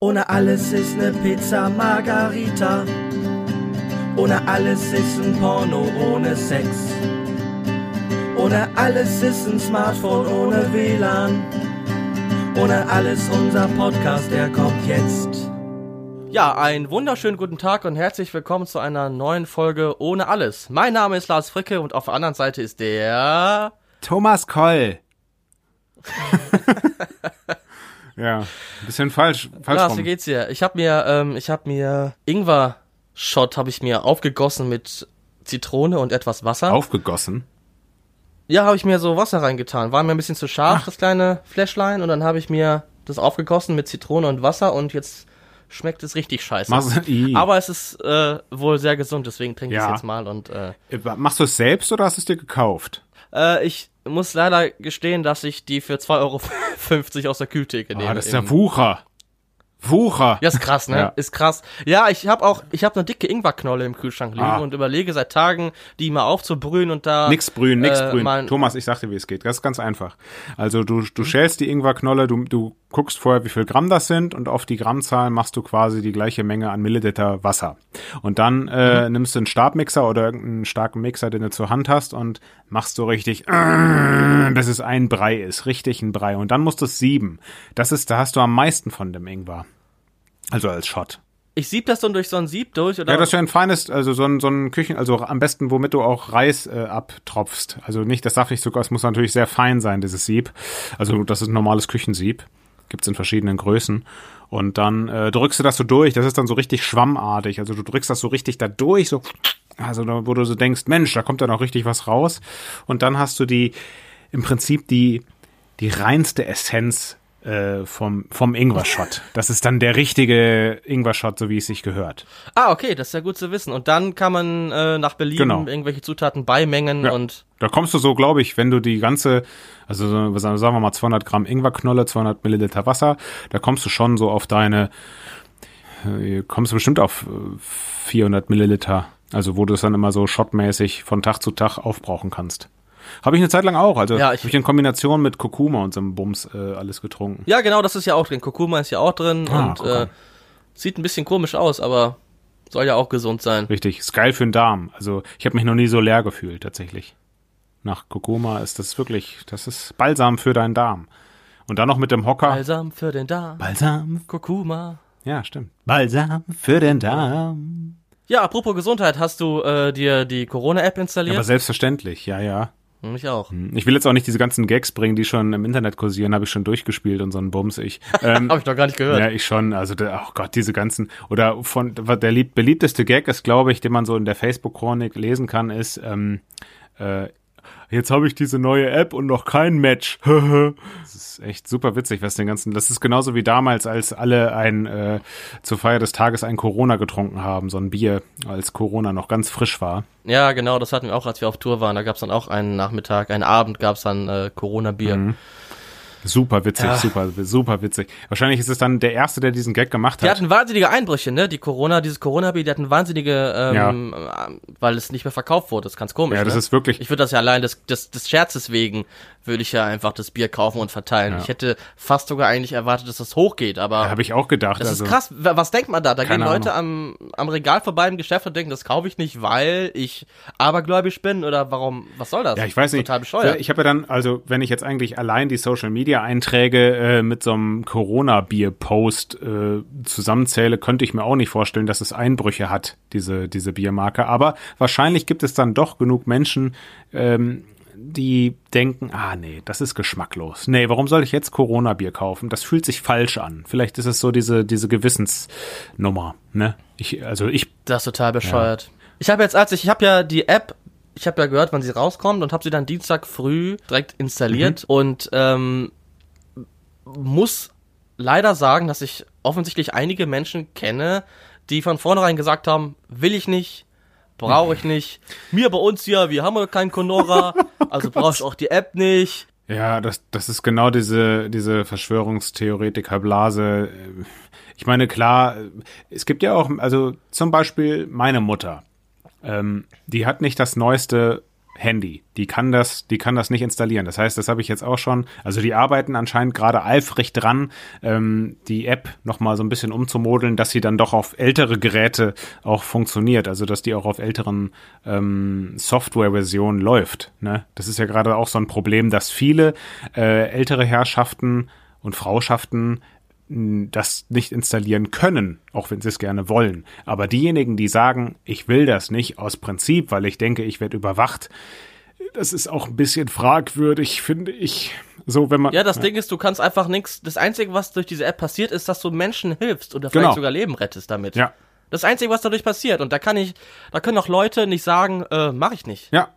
Ohne alles ist ne Pizza Margarita. Ohne alles ist ein Porno ohne Sex. Ohne alles ist ein Smartphone ohne WLAN. Ohne alles unser Podcast, der kommt jetzt. Ja, einen wunderschönen guten Tag und herzlich willkommen zu einer neuen Folge Ohne alles. Mein Name ist Lars Fricke und auf der anderen Seite ist der Thomas Koll. ja, ein bisschen falsch. falsch Lars, wie geht's dir? Ich habe mir, ähm, ich habe mir Ingwer-Shot habe ich mir aufgegossen mit Zitrone und etwas Wasser. Aufgegossen. Ja, habe ich mir so Wasser reingetan. War mir ein bisschen zu scharf, das kleine Fläschlein. Und dann habe ich mir das aufgegossen mit Zitrone und Wasser und jetzt schmeckt es richtig scheiße. Machst, I. Aber es ist äh, wohl sehr gesund, deswegen trinke ich es jetzt mal. Und äh, Machst du es selbst oder hast du es dir gekauft? äh, ich muss leider gestehen, dass ich die für 2,50 Euro aus der Kühltheke nehme. Ah, das ist ja Wucher. Wucher. Ja, ist krass, ne? Ja. Ist krass. Ja, ich habe auch, ich habe eine dicke Ingwerknolle im Kühlschrank liegen Ah. und überlege seit Tagen, die mal aufzubrühen und da. Nix brühen, nix äh, brühen. Thomas, ich sag dir, wie es geht. Das ist ganz einfach. Also du, du schälst die Ingwerknolle, du, du guckst vorher, wie viel Gramm das sind und auf die Grammzahl machst du quasi die gleiche Menge an Milliliter Wasser. Und dann äh, nimmst du einen Stabmixer oder irgendeinen starken Mixer, den du zur Hand hast und machst so richtig, äh, bis es ein Brei ist. Richtig ein Brei. Und dann musst du es sieben. Das ist, da hast du am meisten von dem Ingwer. Also als Shot. Ich sieb das dann durch so ein Sieb durch oder? Ja, das ist ja ein feines, also so ein, so ein Küchen, also am besten, womit du auch Reis äh, abtropfst. Also nicht, das darf nicht sogar, es muss natürlich sehr fein sein, dieses Sieb. Also das ist ein normales Küchensieb. Gibt's in verschiedenen Größen. Und dann äh, drückst du das so durch, das ist dann so richtig schwammartig. Also du drückst das so richtig da durch, so, also wo du so denkst, Mensch, da kommt ja noch richtig was raus. Und dann hast du die, im Prinzip die, die reinste Essenz äh, vom, vom Ingwer-Shot. Das ist dann der richtige Ingwer-Shot, so wie es sich gehört. ah, okay, das ist ja gut zu wissen. Und dann kann man äh, nach Belieben Genau. irgendwelche Zutaten beimengen Ja. und Da kommst du so, glaube ich, wenn du die ganze, also sagen wir mal 200 Gramm Ingwerknolle, 200 Milliliter Wasser, da kommst du schon so auf deine, äh, kommst du bestimmt auf äh, 400 Milliliter. Also wo du es dann immer so shotmäßig von Tag zu Tag aufbrauchen kannst. Habe ich eine Zeit lang auch. Also Ja, habe ich- ich in Kombination mit Kurkuma und so einem Bums äh, alles getrunken. ja, genau, das ist ja auch drin. Kurkuma ist ja auch drin Ah, und äh, sieht ein bisschen komisch aus, aber soll ja auch gesund sein. Richtig, ist geil für den Darm. Also ich habe mich noch nie so leer gefühlt tatsächlich. Nach Kurkuma ist das wirklich, das ist Balsam für deinen Darm. Und dann noch mit dem Hocker. Balsam für den Darm. Balsam Kurkuma. Ja, stimmt. Balsam für den Darm. Ja, apropos Gesundheit, hast du äh, dir die Corona-App installiert? Aber selbstverständlich, ja, ja. Hm, ich auch. Ich will jetzt auch nicht diese ganzen Gags bringen, die schon im Internet kursieren, habe ich schon durchgespielt und so einen Bums ich. Ähm, Habe ich noch gar nicht gehört. ja, ich schon. Also, der, oh Gott, diese ganzen. Oder von der lieb, beliebteste Gag ist, glaube ich, den man so in der Facebook-Chronik lesen kann, ist, ähm, äh, jetzt habe ich diese neue App und noch kein Match. das ist echt super witzig, was den ganzen. Das ist genauso wie damals, als alle ein äh, zur Feier des Tages ein Corona getrunken haben, so ein Bier, als Corona noch ganz frisch war. Ja, genau, das hatten wir auch, als wir auf Tour waren. Da gab's dann auch einen Nachmittag, einen Abend gab's dann äh, Corona-Bier. Mhm. Super witzig, Ja. super, super witzig. Wahrscheinlich ist es dann der Erste, der diesen Gag gemacht Die hat. hatten wahnsinnige Einbrüche, ne? Die Corona, dieses Corona-Bier, die hatten wahnsinnige, ähm, äh, weil es nicht mehr verkauft wurde. Das ist ganz komisch. Ja, das ne? ist wirklich. Ich würde das ja allein des, des, des Scherzes wegen, würde ich ja einfach das Bier kaufen und verteilen. Ja. Ich hätte fast sogar eigentlich erwartet, dass das hochgeht, aber Habe ich auch gedacht. das also, ist krass. Wa- Was denkt man da? Da gehen Leute am, am Regal vorbei im Geschäft und denken, das kaufe ich nicht, weil ich abergläubisch bin oder warum, was soll das? Ja, ich weiß nicht. Total bescheuert. Ich habe ja dann, also wenn ich jetzt eigentlich allein die Social Media Einträge äh, mit so einem Corona-Bier-Post äh, zusammenzähle, könnte ich mir auch nicht vorstellen, dass es Einbrüche hat, diese, diese Biermarke. Aber wahrscheinlich gibt es dann doch genug Menschen, ähm, die denken, ah nee, das ist geschmacklos. Nee, warum soll ich jetzt Corona-Bier kaufen? Das fühlt sich falsch an. Vielleicht ist es so diese, diese Gewissensnummer, ne? Ich, also ich, Das ist total bescheuert. Ich habe jetzt, als ich, ich habe ja die App, ich habe ja gehört, wann sie rauskommt und habe sie dann Dienstag früh direkt installiert Mhm. und ähm, muss leider sagen, dass ich offensichtlich einige Menschen kenne, die von vornherein gesagt haben, will ich nicht, brauche ich nicht. Mir bei uns hier, wir haben ja kein Conora, also brauche ich auch die App nicht. Ja, das, das ist genau diese, diese Verschwörungstheoretiker-Blase. Ich meine, klar, es gibt ja auch, also zum Beispiel meine Mutter, ähm, die hat nicht das neueste Handy. Die kann das, die kann das nicht installieren. Das heißt, das habe ich jetzt auch schon. Also die arbeiten anscheinend gerade eifrig dran, ähm, die App noch mal so ein bisschen umzumodeln, dass sie dann doch auf ältere Geräte auch funktioniert. Also dass die auch auf älteren ähm, Softwareversionen läuft. Ne? Das ist ja gerade auch so ein Problem, dass viele äh, ältere Herrschaften und Frauschaften das nicht installieren können, auch wenn sie es gerne wollen. Aber diejenigen, die sagen, ich will das nicht aus Prinzip, weil ich denke, ich werde überwacht, das ist auch ein bisschen fragwürdig, finde ich. So, wenn man. Ja, das ja. Ding ist, du kannst einfach nichts. Das Einzige, was durch diese App passiert, ist, dass du Menschen hilfst oder vielleicht genau. sogar Leben rettest damit. Ja. Das Einzige, was dadurch passiert. Und da kann ich, da können auch Leute nicht sagen, äh, mach ich nicht. Ja,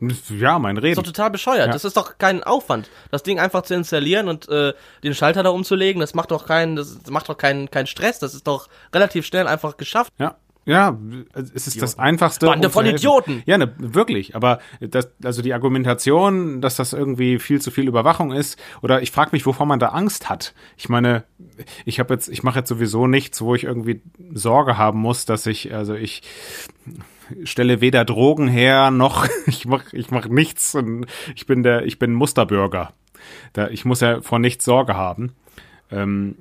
ja, mein Reden. Das ist doch total bescheuert. Ja. Das ist doch kein Aufwand. Das Ding einfach zu installieren und äh, den Schalter da umzulegen, das macht doch keinen, das macht doch keinen keinen Stress. Das ist doch relativ schnell einfach geschafft. Ja. Ja, es ist Idioten. das einfachste. Bande von Idioten. Ja, ne, wirklich. Aber das, also die Argumentation, dass das irgendwie viel zu viel Überwachung ist, oder ich frage mich, wovor man da Angst hat. Ich meine, ich habe jetzt, ich mache jetzt sowieso nichts, wo ich irgendwie Sorge haben muss, dass ich, also ich stelle weder Drogen her noch ich mach ich mach nichts und ich bin der ich bin Musterbürger. Da ich muss ja vor nichts Sorge haben. Ähm,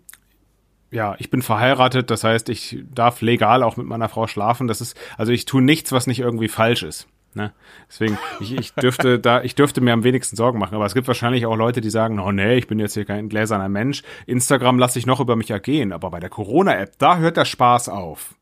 ja, ich bin verheiratet, das heißt, ich darf legal auch mit meiner Frau schlafen. Das ist also ich tue nichts, was nicht irgendwie falsch ist. Ne? Deswegen, ich, ich dürfte da, ich dürfte mir am wenigsten Sorgen machen. Aber es gibt wahrscheinlich auch Leute, die sagen, oh nee, ich bin jetzt hier kein gläserner Mensch. Instagram lasse ich noch über mich ergehen. Aber bei der Corona-App, da hört der Spaß auf.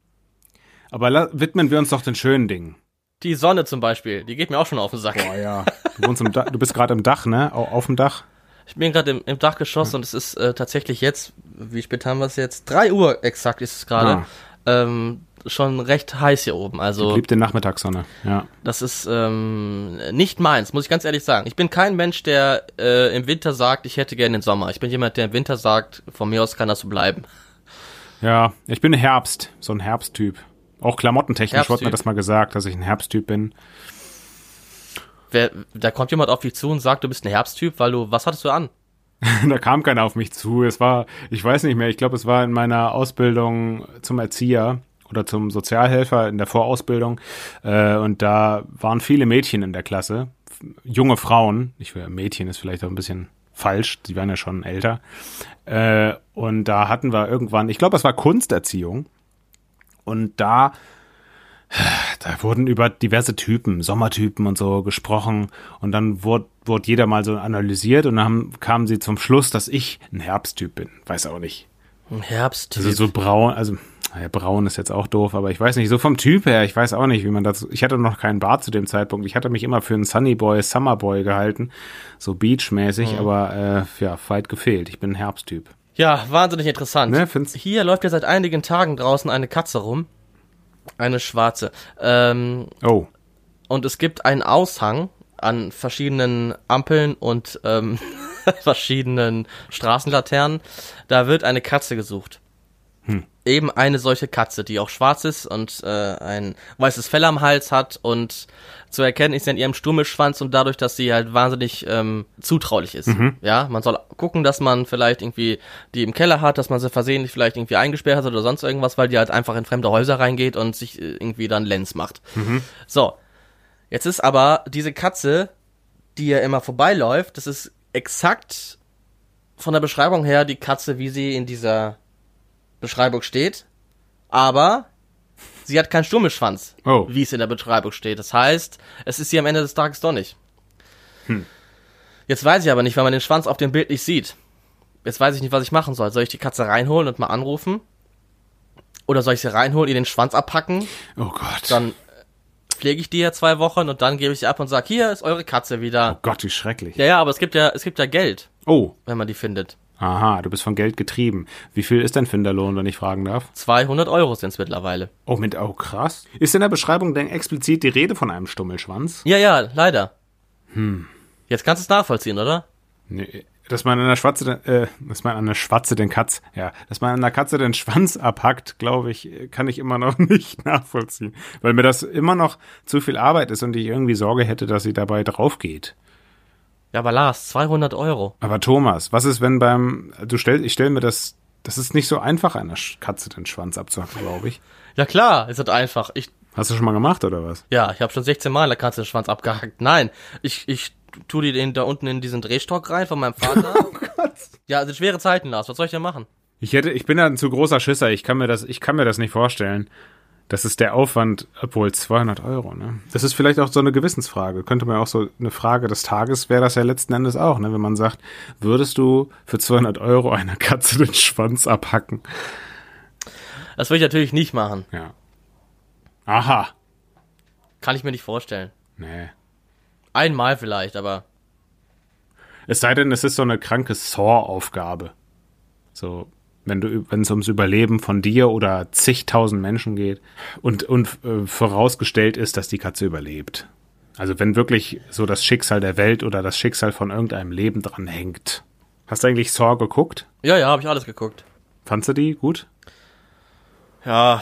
Aber widmen wir uns doch den schönen Dingen. Die Sonne zum Beispiel, die geht mir auch schon auf den Sack. Boah, ja. Du, wohnst im du bist gerade im Dach, ne? Auf dem Dach? Ich bin gerade im, im, Dachgeschoss ja. und es ist äh, tatsächlich jetzt, wie spät haben wir es jetzt? Drei Uhr exakt ist es gerade. Ja. Ähm, schon recht heiß hier oben. Also geliebte Nachmittagssonne. Ja. Das ist ähm, nicht meins, muss ich ganz ehrlich sagen. Ich bin kein Mensch, der äh, im Winter sagt, ich hätte gerne den Sommer. Ich bin jemand, der im Winter sagt, von mir aus kann das so bleiben. Ja, ich bin Herbst, so ein Herbsttyp. Auch klamottentechnisch wurde mir das mal gesagt, dass ich ein Herbsttyp bin. Wer, da kommt jemand auf dich zu und sagt, du bist ein Herbsttyp, weil du, was hattest du an? da kam keiner auf mich zu. Es war, ich weiß nicht mehr, ich glaube, es war in meiner Ausbildung zum Erzieher oder zum Sozialhelfer in der Vorausbildung. Äh, und da waren viele Mädchen in der Klasse, junge Frauen. Ich will, Mädchen ist vielleicht auch ein bisschen falsch, die waren ja schon älter. Äh, und da hatten wir irgendwann, ich glaube, es war Kunsterziehung. Und da, da wurden über diverse Typen, Sommertypen und so gesprochen. Und dann wurde, wurde jeder mal so analysiert und dann kamen sie zum Schluss, dass ich ein Herbsttyp bin. Weiß auch nicht. Ein Herbsttyp? Also so braun, also ja, braun ist jetzt auch doof, aber ich weiß nicht, so vom Typ her, ich weiß auch nicht, wie man das, ich hatte noch keinen Bart zu dem Zeitpunkt. Ich hatte mich immer für einen Sunnyboy, Summerboy gehalten, so beachmäßig, mhm. aber äh, ja, weit gefehlt. Ich bin ein Herbsttyp. Ja, wahnsinnig interessant. Ne, Hier läuft ja seit einigen Tagen draußen eine Katze rum. Eine schwarze. Ähm, oh. Und es gibt einen Aushang an verschiedenen Ampeln und ähm, verschiedenen Straßenlaternen. Da wird eine Katze gesucht. Hm eben eine solche Katze, die auch schwarz ist und äh, ein weißes Fell am Hals hat und zu erkennen ist an ihrem Stummelschwanz und dadurch, dass sie halt wahnsinnig ähm, zutraulich ist. Mhm. Ja, man soll gucken, dass man vielleicht irgendwie die im Keller hat, dass man sie versehentlich vielleicht irgendwie eingesperrt hat oder sonst irgendwas, weil die halt einfach in fremde Häuser reingeht und sich äh, irgendwie dann Lenz macht. Mhm. So, jetzt ist aber diese Katze, die ja immer vorbeiläuft, das ist exakt von der Beschreibung her die Katze, wie sie in dieser Beschreibung steht, aber sie hat keinen Stummelschwanz, oh. wie es in der Beschreibung steht. Das heißt, es ist sie am Ende des Tages doch nicht. Hm. Jetzt weiß ich aber nicht, weil man den Schwanz auf dem Bild nicht sieht. Jetzt weiß ich nicht, was ich machen soll. Soll ich die Katze reinholen und mal anrufen? Oder soll ich sie reinholen, ihr den Schwanz abpacken? Oh Gott. Dann pflege ich die ja zwei Wochen und dann gebe ich sie ab und sage, hier ist eure Katze wieder. Oh Gott, wie schrecklich. Ja, ja, aber es gibt ja, es gibt ja Geld. Oh. Wenn man die findet. Aha, du bist von Geld getrieben. Wie viel ist dein Finderlohn, wenn ich fragen darf? 200 Euro sind es mittlerweile. Oh, mit, oh, krass. Ist in der Beschreibung denn explizit die Rede von einem Stummelschwanz? Ja, ja, leider. Hm. Jetzt kannst du es nachvollziehen, oder? Nee, dass man einer Schwatze, äh, dass man einer Schwatze den Katz, ja, dass man einer Katze den Schwanz abhackt, glaube ich, kann ich immer noch nicht nachvollziehen. Weil mir das immer noch zu viel Arbeit ist und ich irgendwie Sorge hätte, dass sie dabei drauf geht. Ja, aber Lars, 200 Euro. Aber Thomas, was ist, wenn beim, du stell, ich stell mir das, das ist nicht so einfach, einer Katze den Schwanz abzuhacken, glaube ich. Ja klar, ist das einfach. Ich, Hast du schon mal gemacht oder was? Ja, ich habe schon 16 Mal der Katze den Schwanz abgehackt. Nein, ich, ich tu die den da unten in diesen Drehstock rein von meinem Vater. oh Gott. Ja, sind schwere Zeiten, Lars. Was soll ich denn machen? Ich hätte, ich bin da ein zu großer Schisser. Ich kann mir das, ich kann mir das nicht vorstellen. Das ist der Aufwand, obwohl 200 Euro, ne? Das ist vielleicht auch so eine Gewissensfrage. Könnte man auch so eine Frage des Tages wäre das ja letzten Endes auch, ne? Wenn man sagt, würdest du für 200 Euro einer Katze den Schwanz abhacken? Das würde ich natürlich nicht machen. Ja. Aha. Kann ich mir nicht vorstellen. Nee. Einmal vielleicht, aber Es sei denn, es ist so eine kranke Saw-Aufgabe. So, wenn du, wenn es ums Überleben von dir oder zigtausend Menschen geht und, und äh, vorausgestellt ist, dass die Katze überlebt. Also wenn wirklich so das Schicksal der Welt oder das Schicksal von irgendeinem Leben dran hängt. Hast du eigentlich Saw geguckt? ja, ja, habe ich alles geguckt. Fandst du die gut? Ja,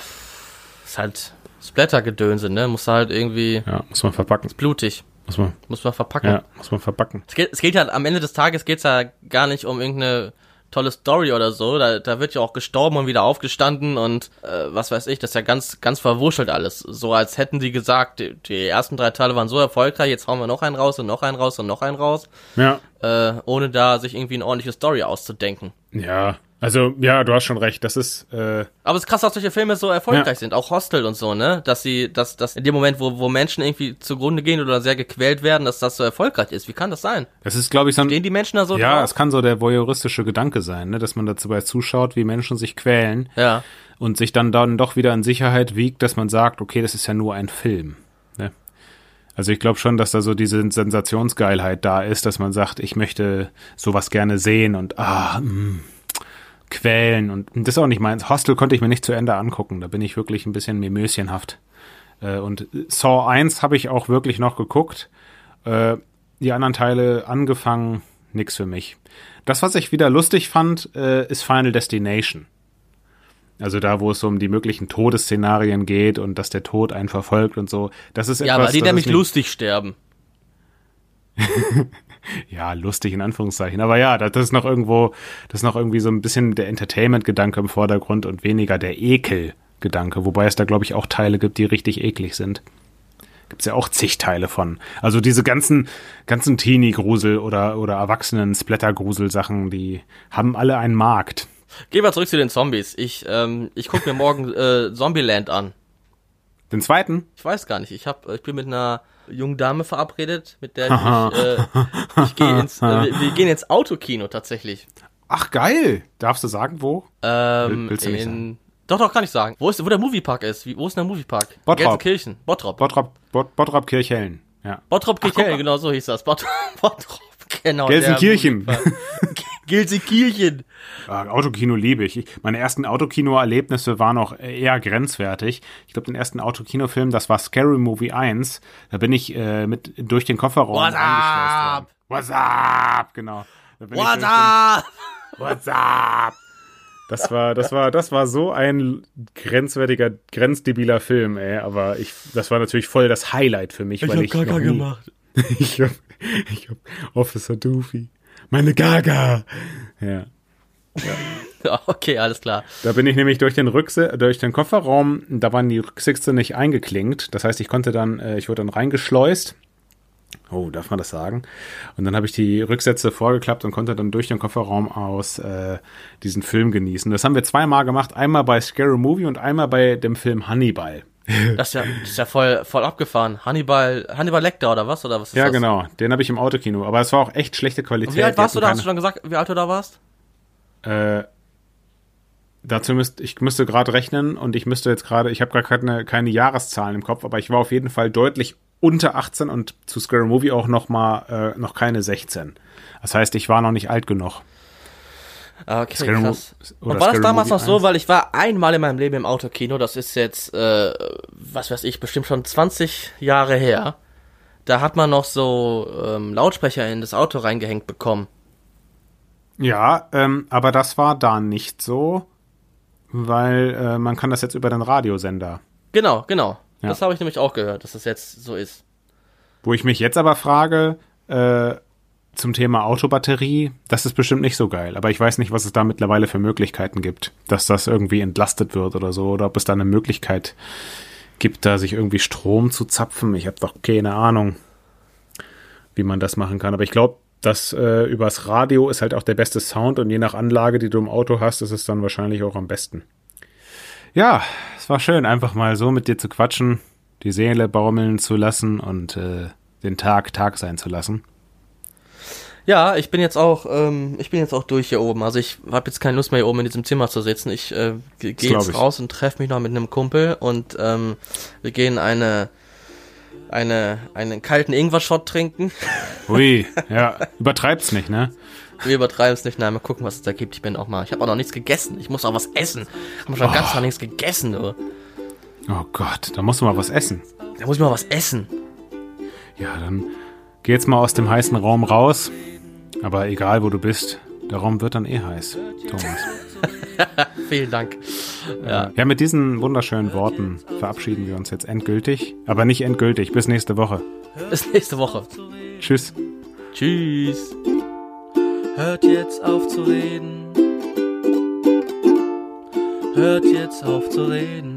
ist halt Splatter-Gedönse, ne? Muss halt irgendwie Ja, muss man verpacken. blutig. Muss man, Muss man verpacken. ja, muss man verpacken. Es, geht, es geht halt, am Ende des Tages geht's ja gar nicht um irgendeine tolle Story oder so. Da, da wird ja auch gestorben und wieder aufgestanden und äh, was weiß ich, das ist ja ganz, ganz verwurschtelt alles. So als hätten die gesagt, die, die ersten drei Teile waren so erfolgreich, jetzt hauen wir noch einen raus und noch einen raus und noch einen raus, Ja, äh, ohne da sich irgendwie eine ordentliche Story auszudenken. ja. Also, ja, du hast schon recht. Das ist, äh, Aber es ist krass, dass solche Filme so erfolgreich Ja. sind, auch Hostel und so, ne? Dass sie, dass, dass in dem Moment, wo, wo Menschen irgendwie zugrunde gehen oder sehr gequält werden, dass das so erfolgreich ist. Wie kann das sein? das ist, glaube ich, so ein, Gehen die Menschen da so Ja, drauf? es kann so der voyeuristische Gedanke sein, ne? dass man dazu bei zuschaut, wie Menschen sich quälen Ja. und sich dann dann doch wieder in Sicherheit wiegt, dass man sagt, okay, das ist ja nur ein Film. Ne? Also ich glaube schon, dass da so diese Sensationsgeilheit da ist, dass man sagt, ich möchte sowas gerne sehen und ah, mh, quälen und das ist auch nicht meins. Hostel konnte ich mir nicht zu Ende angucken, da bin ich wirklich ein bisschen mimöschenhaft. Äh, Und Saw 1 habe ich auch wirklich noch geguckt. Äh, Die anderen Teile angefangen, nix für mich. Das, was ich wieder lustig fand, äh, ist Final Destination. Also da, wo es um die möglichen Todesszenarien geht und dass der Tod einen verfolgt und so. Das ist Ja, etwas, weil die nämlich lustig sterben. Ja, lustig in Anführungszeichen. Aber ja, das ist noch irgendwo, das ist noch irgendwie so ein bisschen der Entertainment-Gedanke im Vordergrund und weniger der Ekel-Gedanke. Wobei es da, glaube ich, auch Teile gibt, die richtig eklig sind. Gibt's ja auch zig Teile von. Also diese ganzen, ganzen Teenie-Grusel oder, oder Erwachsenen-Splatter-Grusel-Sachen, die haben alle einen Markt. Gehen wir zurück zu den Zombies. Ich, ähm, ich guck mir morgen äh, Zombieland an. Den zweiten? Ich weiß gar nicht. Ich hab, ich bin mit einer jungen Dame verabredet, mit der ich, äh, ich gehe ins, äh, wir, wir gehen ins Autokino tatsächlich. Ach, geil. Darfst du sagen, wo? Ähm, Willst du nicht in, Doch, doch, kann ich sagen. Wo ist, wo der Moviepark ist? Wie, wo ist der Moviepark? Bottrop. Gelsenkirchen. Bottrop. Bottrop, Bot, Bottrop Kirchhellen. Ja. Bottrop Kirchhellen, genau so hieß das. Bottrop, Bottrop genau. Gelsenkirchen. Gelsenkirchen. Ah, Autokino liebe ich. ich. Meine ersten Autokino-Erlebnisse waren auch eher grenzwertig. Ich glaube, den ersten Autokinofilm, das war Scary Movie 1. Da bin ich äh, mit durch den Kofferraum What's up? What's up? Genau. Ich What's up? Den, What's up? Das war, das war, das war so ein grenzwertiger, grenzdebiler Film, ey. Aber ich, das war natürlich voll das Highlight für mich, weil ich noch nie, ich hab, ich hab Officer Doofy. Meine Gaga. Ja. Ja, okay, alles klar. Da bin ich nämlich durch den Rückse durch den Kofferraum, da waren die Rücksitze nicht eingeklinkt. Das heißt, ich konnte dann, äh, ich wurde dann reingeschleust. Oh, darf man das sagen? Und dann habe ich die Rücksätze vorgeklappt und konnte dann durch den Kofferraum aus äh, diesen Film genießen. Das haben wir zweimal gemacht, einmal bei Scary Movie und einmal bei dem Film Hannibal. Das ist ja, das ist ja voll, voll abgefahren. Hannibal, Hannibal Lecter oder was? Oder was ist Ja, das? genau. Den habe ich im Autokino. Aber es war auch echt schlechte Qualität. Wie alt warst du da? Hast du schon gesagt, wie alt du da warst? Äh, dazu müsst ich müsste gerade rechnen und ich müsste jetzt gerade, ich habe gerade keine, keine Jahreszahlen im Kopf, aber ich war auf jeden Fall deutlich unter 18 und zu Scary Movie auch noch mal äh, noch keine 16. Das heißt, ich war noch nicht alt genug. Ah, Okay, Scary krass. Und war das damals Movie noch so, 1? weil ich war einmal in meinem Leben im Autokino, das ist jetzt, äh, was weiß ich, bestimmt schon 20 Jahre her. Da hat man noch so ähm, Lautsprecher in das Auto reingehängt bekommen. Ja, ähm, aber das war da nicht so, weil äh, man kann das jetzt über den Radiosender. Genau, genau. Ja. Das habe ich nämlich auch gehört, dass das jetzt so ist. Wo ich mich jetzt aber frage, äh, zum Thema Autobatterie, das ist bestimmt nicht so geil. Aber ich weiß nicht, was es da mittlerweile für Möglichkeiten gibt, dass das irgendwie entlastet wird oder so, oder ob es da eine Möglichkeit gibt, da sich irgendwie Strom zu zapfen. Ich habe doch keine Ahnung, wie man das machen kann. Aber ich glaube, das äh, übers Radio ist halt auch der beste Sound und je nach Anlage, die du im Auto hast, ist es dann wahrscheinlich auch am besten. Ja, es war schön, einfach mal so mit dir zu quatschen, die Seele baumeln zu lassen und äh, den Tag Tag sein zu lassen. Ja, ich bin jetzt auch, ähm, ich bin jetzt auch durch hier oben. Also ich habe jetzt keine Lust mehr hier oben in diesem Zimmer zu sitzen. Ich äh, gehe jetzt ich. raus und treffe mich noch mit einem Kumpel und ähm, wir gehen eine eine einen kalten Ingwer-Shot trinken. Ui, ja, übertreib's nicht, ne? Wir übertreiben es nicht. Nein, mal gucken, was es da gibt. Ich bin auch mal. Ich habe auch noch nichts gegessen. Ich muss auch was essen. Ich habe schon Oh. ganz lange nichts gegessen. Du. Oh Gott, da musst du mal was essen. Da muss ich mal was essen. Ja, dann geh jetzt mal aus dem heißen Raum raus. Aber egal, wo du bist, der Raum wird dann eh heiß, Thomas. Vielen Dank. Ja. ja, mit diesen wunderschönen Worten verabschieden wir uns jetzt endgültig. Aber nicht endgültig. Bis nächste Woche. Bis nächste Woche. Tschüss. Tschüss. Hört jetzt auf zu reden. Hört jetzt auf zu reden.